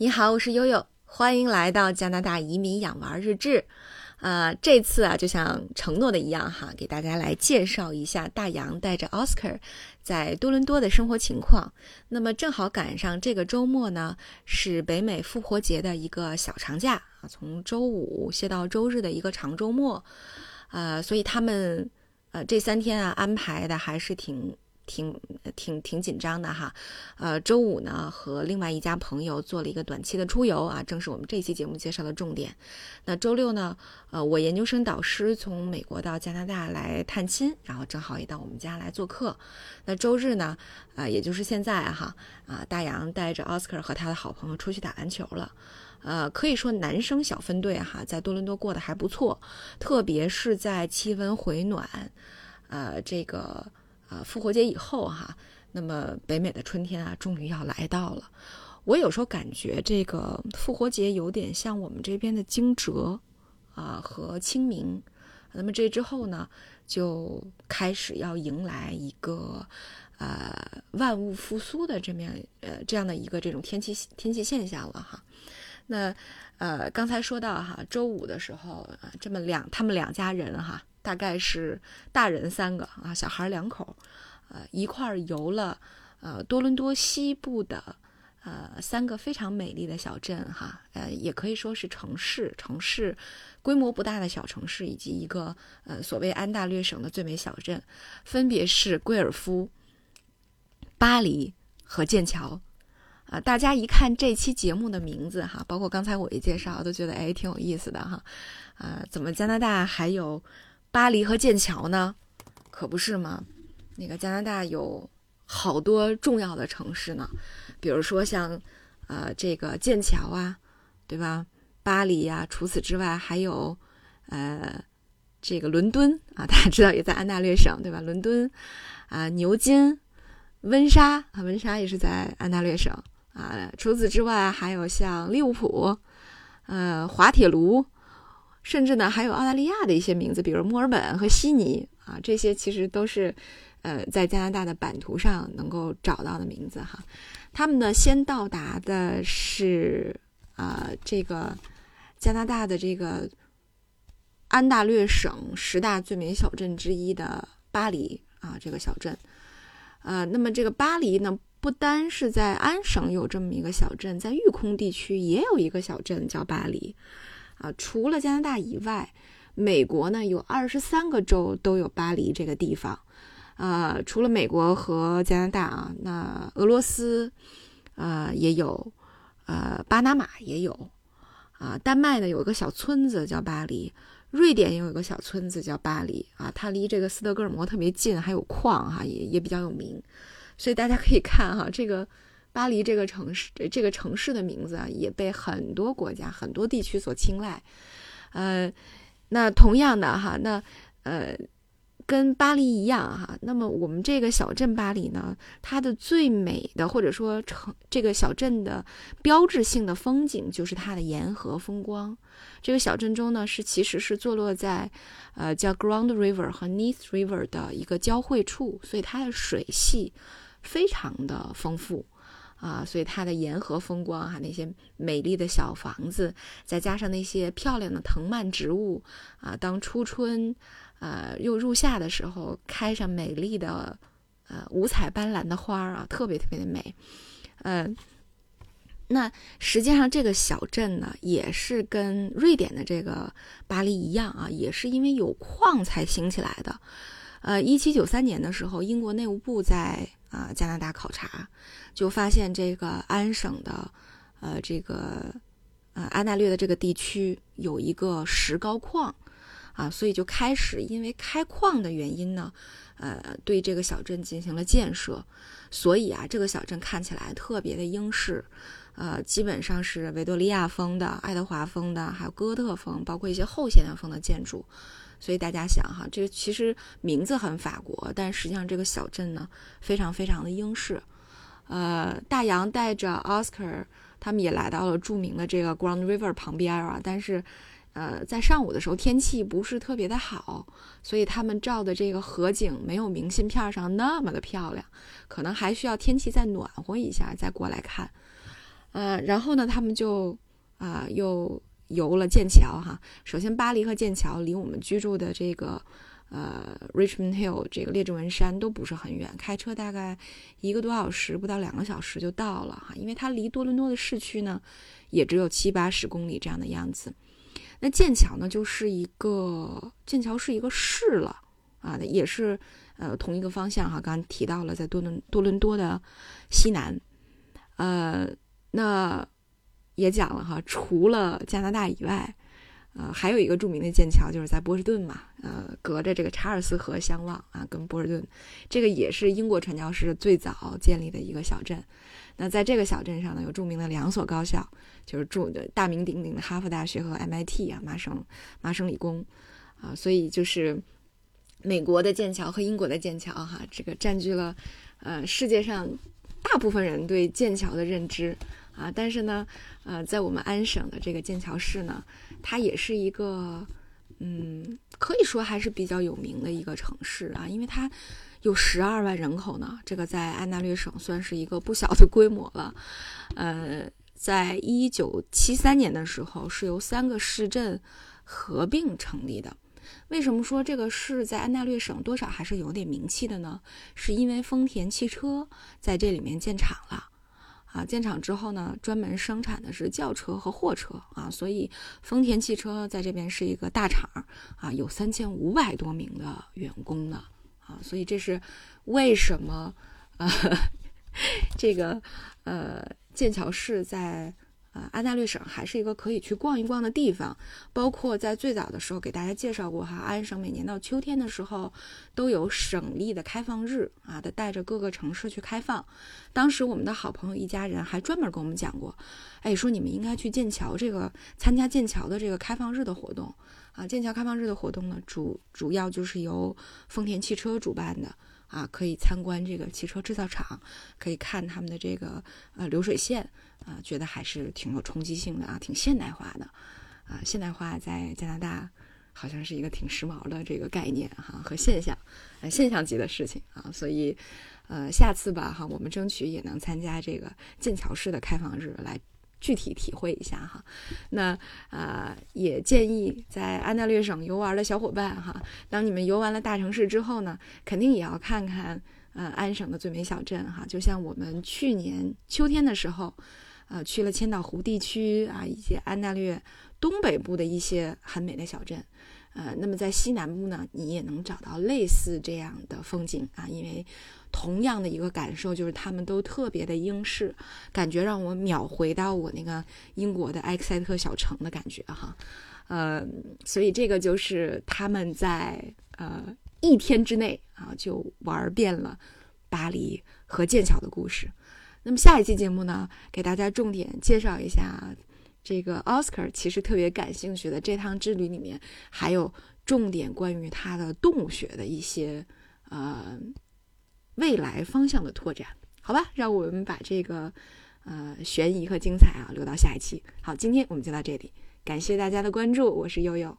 你好，我是悠悠，欢迎来到加拿大移民养娃日志。呃，这次啊，就像承诺的一样哈，给大家来介绍一下大洋带着 Oscar 在多伦多的生活情况。那么正好赶上这个周末呢，是北美复活节的一个小长假啊，从周五歇到周日的一个长周末。呃，所以他们呃这三天啊安排的还是挺。挺挺挺紧张的哈，呃，周五呢和另外一家朋友做了一个短期的出游啊，正是我们这期节目介绍的重点。那周六呢，呃，我研究生导师从美国到加拿大来探亲，然后正好也到我们家来做客。那周日呢，啊，也就是现在哈，啊，大洋带着奥斯卡和他的好朋友出去打篮球了。呃，可以说男生小分队哈，在多伦多过得还不错，特别是在气温回暖，呃，这个。啊，复活节以后哈，那么北美的春天啊，终于要来到了。我有时候感觉这个复活节有点像我们这边的惊蛰啊和清明。那么这之后呢，就开始要迎来一个呃万物复苏的这么呃这样的一个这种天气天气现象了哈。那呃刚才说到哈，周五的时候啊，这么两他们两家人哈。大概是大人三个啊，小孩两口，呃，一块儿游了呃多伦多西部的呃三个非常美丽的小镇哈，呃，也可以说是城市，城市规模不大的小城市，以及一个呃所谓安大略省的最美小镇，分别是贵尔夫、巴黎和剑桥啊。大家一看这期节目的名字哈，包括刚才我一介绍，都觉得哎挺有意思的哈，啊，怎么加拿大还有？巴黎和剑桥呢，可不是吗？那个加拿大有好多重要的城市呢，比如说像呃这个剑桥啊，对吧？巴黎呀，除此之外还有呃这个伦敦啊，大家知道也在安大略省，对吧？伦敦啊，牛津、温莎啊，温莎也是在安大略省啊。除此之外，还有像利物浦、呃滑铁卢。甚至呢，还有澳大利亚的一些名字，比如墨尔本和悉尼啊，这些其实都是，呃，在加拿大的版图上能够找到的名字哈。他们呢，先到达的是啊，这个加拿大的这个安大略省十大最美小镇之一的巴黎啊，这个小镇。呃，那么这个巴黎呢，不单是在安省有这么一个小镇，在育空地区也有一个小镇叫巴黎。啊，除了加拿大以外，美国呢有二十三个州都有巴黎这个地方。呃，除了美国和加拿大啊，那俄罗斯，呃也有，呃巴拿马也有，啊丹麦呢有一个小村子叫巴黎，瑞典也有个小村子叫巴黎啊，它离这个斯德哥尔摩特别近，还有矿哈，也也比较有名，所以大家可以看哈这个。巴黎这个城市，这个城市的名字啊，也被很多国家、很多地区所青睐。呃，那同样的哈，那呃，跟巴黎一样哈，那么我们这个小镇巴黎呢，它的最美的或者说城这个小镇的标志性的风景就是它的沿河风光。这个小镇中呢，是其实是坐落在呃叫 Grand River 和 Neath River 的一个交汇处，所以它的水系非常的丰富。啊，所以它的沿河风光哈，那些美丽的小房子，再加上那些漂亮的藤蔓植物啊，当初春，呃，又入夏的时候，开上美丽的，呃，五彩斑斓的花儿啊，特别特别的美。嗯，那实际上这个小镇呢，也是跟瑞典的这个巴黎一样啊，也是因为有矿才兴起来的。呃，一七九三年的时候，英国内务部在啊加拿大考察。就发现这个安省的，呃，这个呃安大略的这个地区有一个石膏矿，啊，所以就开始因为开矿的原因呢，呃，对这个小镇进行了建设，所以啊，这个小镇看起来特别的英式，呃，基本上是维多利亚风的、爱德华风的，还有哥特风，包括一些后现代风的建筑，所以大家想哈，这个其实名字很法国，但实际上这个小镇呢，非常非常的英式。呃，大洋带着 Oscar，他们也来到了著名的这个 Grand River 旁边啊。但是，呃，在上午的时候天气不是特别的好，所以他们照的这个河景没有明信片上那么的漂亮，可能还需要天气再暖和一下再过来看。呃，然后呢，他们就啊又游了剑桥哈。首先，巴黎和剑桥离我们居住的这个呃 Richmond Hill 这个列治文山都不是很远，开车大概一个多小时，不到两个小时就到了哈。因为它离多伦多的市区呢也只有七八十公里这样的样子。那剑桥呢，就是一个剑桥是一个市了啊，也是呃同一个方向哈。刚刚提到了在多伦多伦多的西南，呃，那也讲了哈，除了加拿大以外，呃，还有一个著名的剑桥就是在波士顿嘛，呃，隔着这个查尔斯河相望啊，跟波士顿，这个也是英国传教士最早建立的一个小镇。那在这个小镇上呢，有著名的两所高校。就是住的大名鼎鼎的哈佛大学和 MIT 啊，麻省麻省理工啊，所以就是美国的剑桥和英国的剑桥哈，这个占据了呃世界上大部分人对剑桥的认知啊。但是呢，呃，在我们安省的这个剑桥市呢，它也是一个嗯，可以说还是比较有名的一个城市啊，因为它有十二万人口呢，这个在安大略省算是一个不小的规模了，呃。在一九七三年的时候，是由三个市镇合并成立的。为什么说这个市在安大略省多少还是有点名气的呢？是因为丰田汽车在这里面建厂了啊！建厂之后呢，专门生产的是轿车和货车啊，所以丰田汽车在这边是一个大厂啊，有三千五百多名的员工呢啊，所以这是为什么呃 这个呃。剑桥市在呃安大略省还是一个可以去逛一逛的地方，包括在最早的时候给大家介绍过哈，安省每年到秋天的时候都有省立的开放日啊，的带着各个城市去开放。当时我们的好朋友一家人还专门跟我们讲过，哎，说你们应该去剑桥这个参加剑桥的这个开放日的活动啊。剑桥开放日的活动呢，主主要就是由丰田汽车主办的。啊，可以参观这个汽车制造厂，可以看他们的这个呃流水线啊，觉得还是挺有冲击性的啊，挺现代化的啊。现代化在加拿大好像是一个挺时髦的这个概念哈和现象，呃现象级的事情啊。所以呃下次吧哈，我们争取也能参加这个剑桥市的开放日来。具体体会一下哈，那呃也建议在安大略省游玩的小伙伴哈，当你们游完了大城市之后呢，肯定也要看看呃安省的最美小镇哈，就像我们去年秋天的时候，呃去了千岛湖地区啊，以及安大略东北部的一些很美的小镇。呃，那么在西南部呢，你也能找到类似这样的风景啊，因为同样的一个感受就是他们都特别的英式，感觉让我秒回到我那个英国的埃克塞特小城的感觉哈。呃，所以这个就是他们在呃一天之内啊就玩遍了巴黎和剑桥的故事。那么下一期节目呢，给大家重点介绍一下。这个 Oscar 其实特别感兴趣的这趟之旅里面，还有重点关于他的动物学的一些呃未来方向的拓展，好吧？让我们把这个呃悬疑和精彩啊留到下一期。好，今天我们就到这里，感谢大家的关注，我是悠悠。